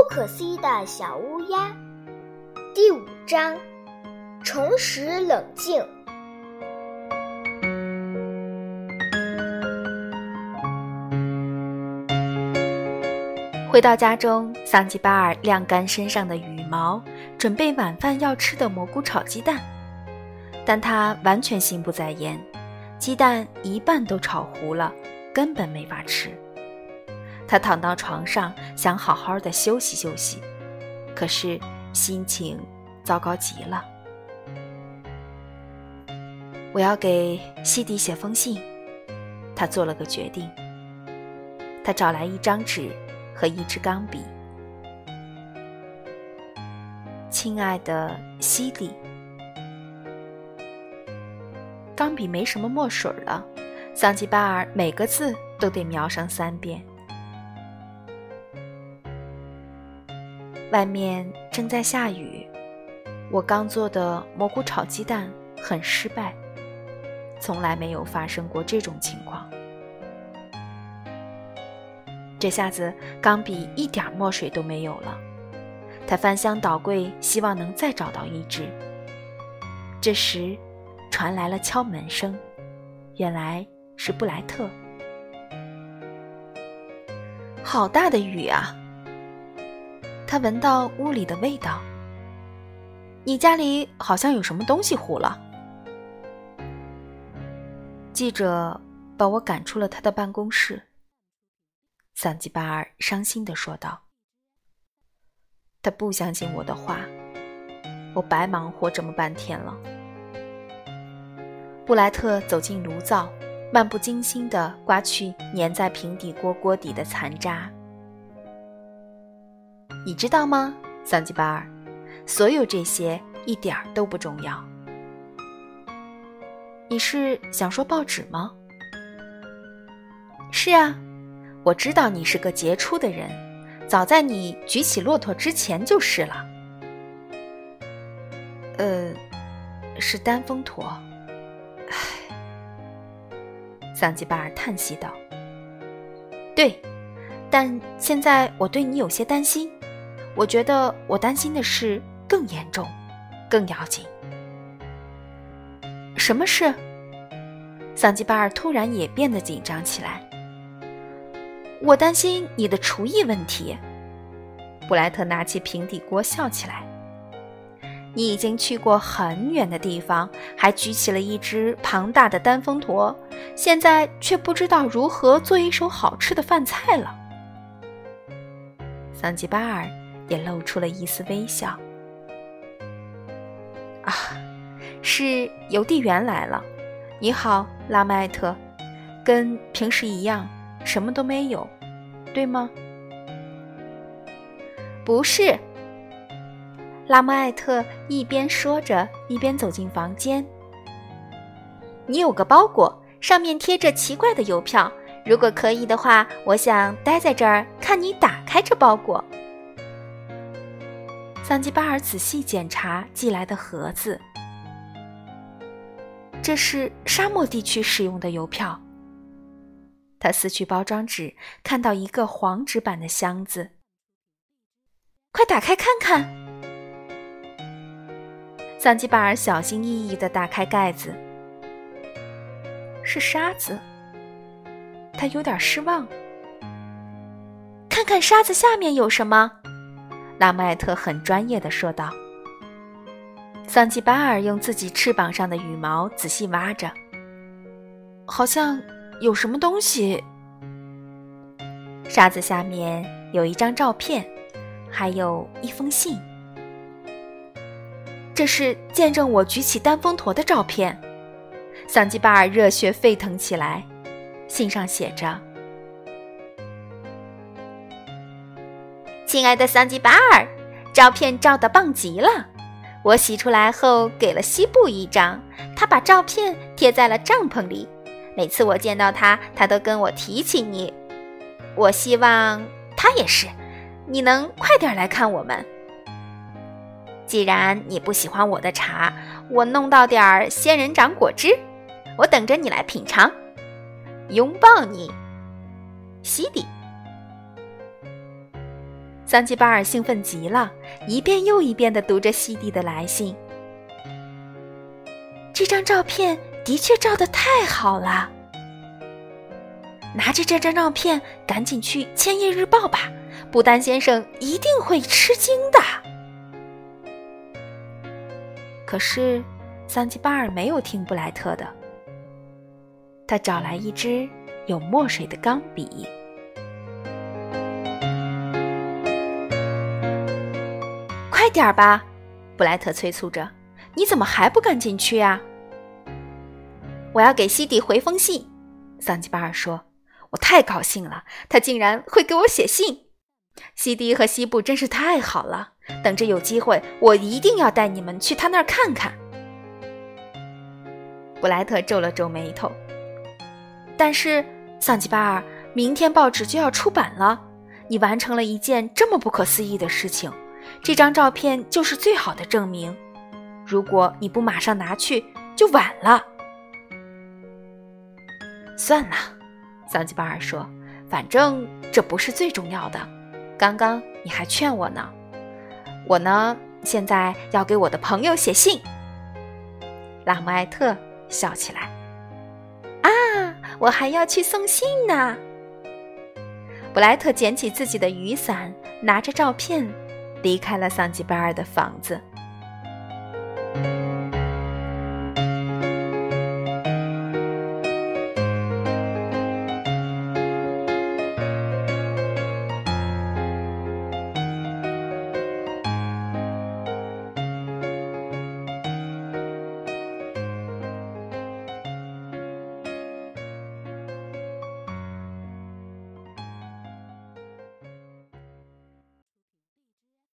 不可思议的小乌鸦，第五章，重拾冷静。回到家中，桑吉巴尔晾干身上的羽毛，准备晚饭要吃的蘑菇炒鸡蛋。但他完全心不在焉，鸡蛋一半都炒糊了，根本没法吃。他躺到床上，想好好的休息休息，可是心情糟糕极了。我要给西迪写封信，他做了个决定。他找来一张纸和一支钢笔。亲爱的西迪，钢笔没什么墨水了，桑吉巴尔每个字都得描上三遍。外面正在下雨，我刚做的蘑菇炒鸡蛋很失败，从来没有发生过这种情况。这下子钢笔一点墨水都没有了，他翻箱倒柜，希望能再找到一支。这时，传来了敲门声，原来是布莱特。好大的雨啊！他闻到屋里的味道。你家里好像有什么东西糊了。记者把我赶出了他的办公室。桑吉巴尔伤心地说道：“他不相信我的话，我白忙活这么半天了。”布莱特走进炉灶，漫不经心地刮去粘在平底锅锅底的残渣。你知道吗，桑吉巴尔？所有这些一点儿都不重要。你是想说报纸吗？是啊，我知道你是个杰出的人，早在你举起骆驼之前就是了。呃，是丹峰驼。唉，桑吉巴尔叹息道：“对，但现在我对你有些担心。”我觉得我担心的事更严重，更要紧。什么事？桑吉巴尔突然也变得紧张起来。我担心你的厨艺问题。布莱特拿起平底锅笑起来。你已经去过很远的地方，还举起了一只庞大的丹峰驼，现在却不知道如何做一手好吃的饭菜了。桑吉巴尔。也露出了一丝微笑。啊，是邮递员来了。你好，拉麦特，跟平时一样，什么都没有，对吗？不是。拉莫艾特一边说着，一边走进房间。你有个包裹，上面贴着奇怪的邮票。如果可以的话，我想待在这儿看你打开这包裹。桑吉巴尔仔细检查寄来的盒子，这是沙漠地区使用的邮票。他撕去包装纸，看到一个黄纸板的箱子，快打开看看。桑吉巴尔小心翼翼地打开盖子，是沙子。他有点失望。看看沙子下面有什么。拉麦特很专业的说道：“桑吉巴尔用自己翅膀上的羽毛仔细挖着，好像有什么东西。沙子下面有一张照片，还有一封信。这是见证我举起丹峰驼的照片。”桑吉巴尔热血沸腾起来，信上写着。亲爱的桑吉巴尔，照片照得棒极了！我洗出来后给了西部一张，他把照片贴在了帐篷里。每次我见到他，他都跟我提起你。我希望他也是，你能快点来看我们。既然你不喜欢我的茶，我弄到点儿仙人掌果汁，我等着你来品尝。拥抱你，西迪。桑吉巴尔兴奋极了，一遍又一遍地读着西蒂的来信。这张照片的确照得太好了。拿着这张照片，赶紧去《千叶日报》吧，布丹先生一定会吃惊的。可是，桑吉巴尔没有听布莱特的，他找来一支有墨水的钢笔。点吧，布莱特催促着：“你怎么还不赶紧去呀？”我要给西迪回封信，桑吉巴尔说。我太高兴了，他竟然会给我写信。西迪和西部真是太好了，等着有机会，我一定要带你们去他那儿看看。布莱特皱了皱眉头。但是桑吉巴尔，明天报纸就要出版了，你完成了一件这么不可思议的事情，这张照片就是最好的证明。如果你不马上拿去，就晚了。算了。桑吉巴尔说：“反正这不是最重要的。刚刚你还劝我呢。我呢，现在要给我的朋友写信。”拉姆艾特笑起来：“啊，我还要去送信呢。”布莱特捡起自己的雨伞，拿着照片，离开了桑吉巴尔的房子。